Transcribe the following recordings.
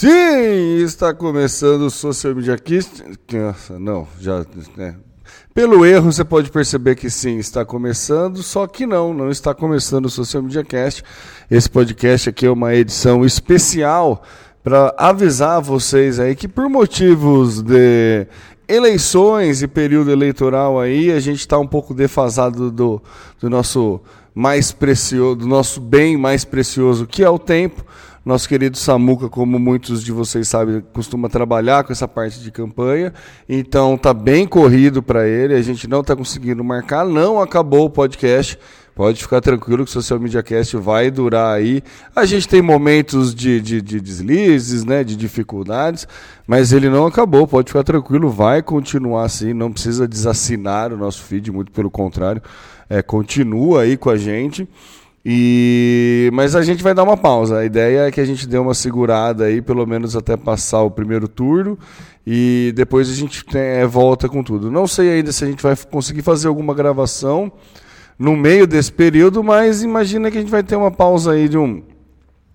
Sim, está começando o Social Media Cast. Não, já. Né. Pelo erro, você pode perceber que sim, está começando, só que não, não está começando o Social Media Cast. Esse podcast aqui é uma edição especial para avisar vocês aí que por motivos de eleições e período eleitoral aí, a gente está um pouco defasado do, do nosso mais precioso, do nosso bem mais precioso, que é o tempo. Nosso querido Samuca, como muitos de vocês sabem, costuma trabalhar com essa parte de campanha, então tá bem corrido para ele, a gente não está conseguindo marcar, não acabou o podcast. Pode ficar tranquilo que o Social Media Cast vai durar aí. A gente tem momentos de, de, de, deslizes, né, de dificuldades, mas ele não acabou. Pode ficar tranquilo, vai continuar assim. Não precisa desassinar o nosso feed, muito pelo contrário. É, continua aí com a gente. E mas a gente vai dar uma pausa. A ideia é que a gente dê uma segurada aí, pelo menos até passar o primeiro turno, e depois a gente tem, é, volta com tudo. Não sei ainda se a gente vai conseguir fazer alguma gravação no meio desse período, mas imagina que a gente vai ter uma pausa aí de um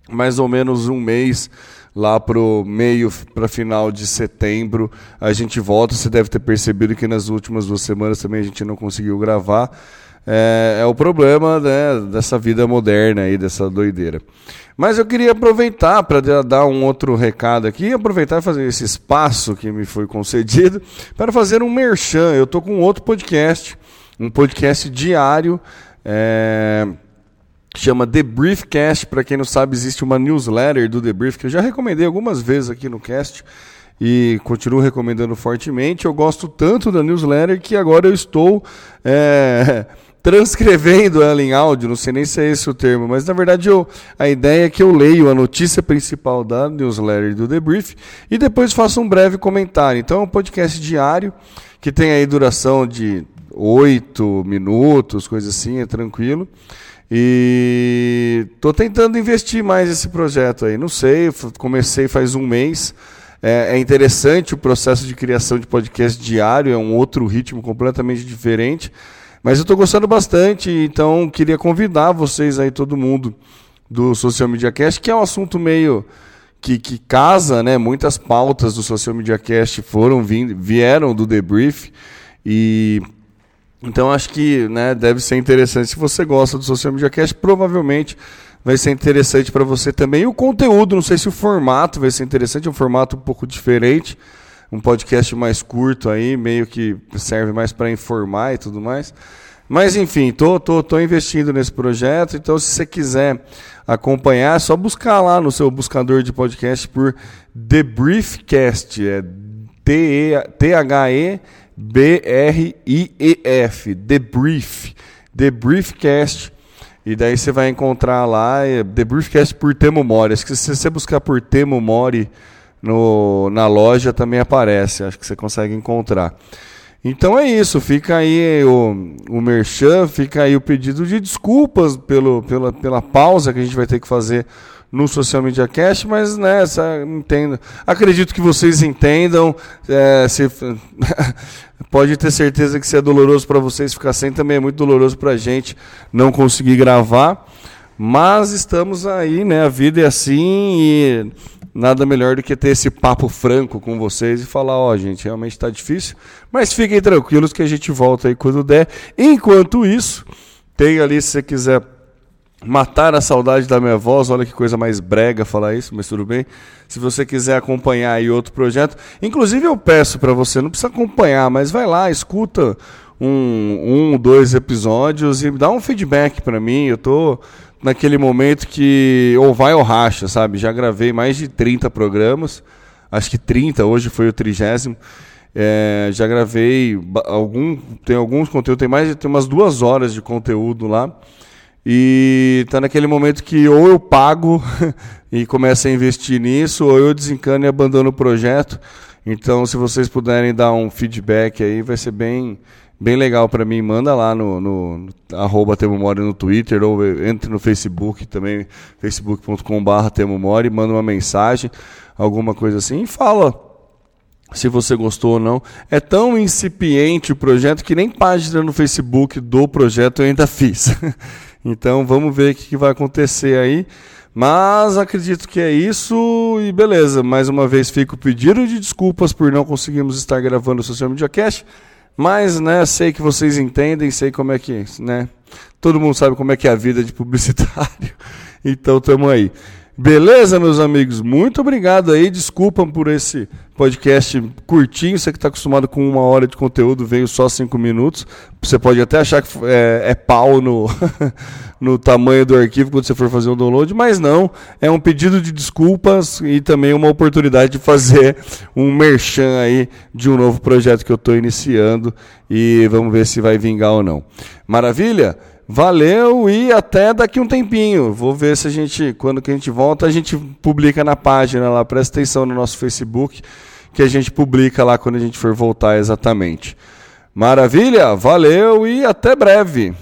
mais ou menos um mês lá pro meio para final de setembro a gente volta. Você deve ter percebido que nas últimas duas semanas também a gente não conseguiu gravar é, é o problema né, dessa vida moderna aí, dessa doideira. Mas eu queria aproveitar para dar um outro recado aqui, aproveitar e fazer esse espaço que me foi concedido para fazer um merchan. Eu estou com outro podcast, um podcast diário, é, chama The Briefcast. Para quem não sabe, existe uma newsletter do The Brief que eu já recomendei algumas vezes aqui no cast e continuo recomendando fortemente. Eu gosto tanto da newsletter que agora eu estou é, transcrevendo ela em áudio, não sei nem se é esse o termo, mas na verdade eu, a ideia é que eu leio a notícia principal da newsletter do Debrief e depois faço um breve comentário. Então é um podcast diário que tem aí duração de oito minutos, coisa assim, é tranquilo. E estou tentando investir mais nesse projeto aí. Não sei, comecei faz um mês. É, é, interessante o processo de criação de podcast diário, é um outro ritmo completamente diferente. Mas eu estou gostando bastante, então queria convidar vocês aí, todo mundo do Social Media Cast, que é um assunto meio que, que casa, né? Muitas pautas do Social Media Cast foram vindo, vieram do debrief e então acho que né, deve ser interessante. Se você gosta do Social Media Cast, provavelmente vai ser interessante para você também. E o conteúdo, não sei se o formato vai ser interessante, é um formato um pouco diferente um podcast mais curto aí, meio que serve mais para informar e tudo mais. Mas enfim, tô, tô, tô investindo nesse projeto, então se você quiser acompanhar, é só buscar lá no seu buscador de podcast por The Briefcast, é T-H-E-B-R-I-E-F, The Brief, The Briefcast, e daí você vai encontrar lá é The Briefcast por Temo Mori. Acho que se você buscar por Temo Mori no, na loja também aparece, acho que você consegue encontrar. Então é isso, fica aí o, o merchan, fica aí o pedido de desculpas pelo, pela, pela pausa que a gente vai ter que fazer no Social Media Cast, mas né, entendo. Acredito que vocês entendam. É, se, pode ter certeza que se é doloroso para vocês ficar sem, também é muito doloroso para a gente não conseguir gravar. Mas estamos aí, né? A vida é assim e nada melhor do que ter esse papo franco com vocês e falar, ó, oh, gente, realmente está difícil, mas fiquem tranquilos que a gente volta aí quando der. Enquanto isso, tem ali, se você quiser matar a saudade da minha voz, olha que coisa mais brega falar isso, mas tudo bem. Se você quiser acompanhar aí outro projeto, inclusive eu peço para você, não precisa acompanhar, mas vai lá, escuta um, um, dois episódios e dá um feedback para mim. Eu tô naquele momento que ou vai ou racha, sabe? Já gravei mais de 30 programas, acho que 30, hoje foi o trigésimo. É, já gravei algum, tem alguns conteúdos, tem mais tem umas duas horas de conteúdo lá. E tá naquele momento que ou eu pago e começo a investir nisso, ou eu desencano e abandono o projeto. Então, se vocês puderem dar um feedback aí, vai ser bem, bem legal para mim, manda lá no, no, no arroba Temomori no Twitter ou entre no Facebook também, facebook.com.br Temomori, manda uma mensagem, alguma coisa assim, e fala se você gostou ou não. É tão incipiente o projeto que nem página no Facebook do projeto eu ainda fiz. então vamos ver o que vai acontecer aí. Mas acredito que é isso e beleza. Mais uma vez fico pedindo de desculpas por não conseguirmos estar gravando o Social Media Cast. Mas, né, sei que vocês entendem, sei como é que, né? Todo mundo sabe como é que é a vida de publicitário. Então, tamo aí. Beleza, meus amigos? Muito obrigado aí. Desculpam por esse podcast curtinho. Você que está acostumado com uma hora de conteúdo, veio só cinco minutos. Você pode até achar que é, é pau no, no tamanho do arquivo quando você for fazer o download, mas não. É um pedido de desculpas e também uma oportunidade de fazer um merchan aí de um novo projeto que eu estou iniciando. E vamos ver se vai vingar ou não. Maravilha? Valeu e até daqui um tempinho. Vou ver se a gente, quando que a gente volta, a gente publica na página lá. Presta atenção no nosso Facebook, que a gente publica lá quando a gente for voltar exatamente. Maravilha, valeu e até breve.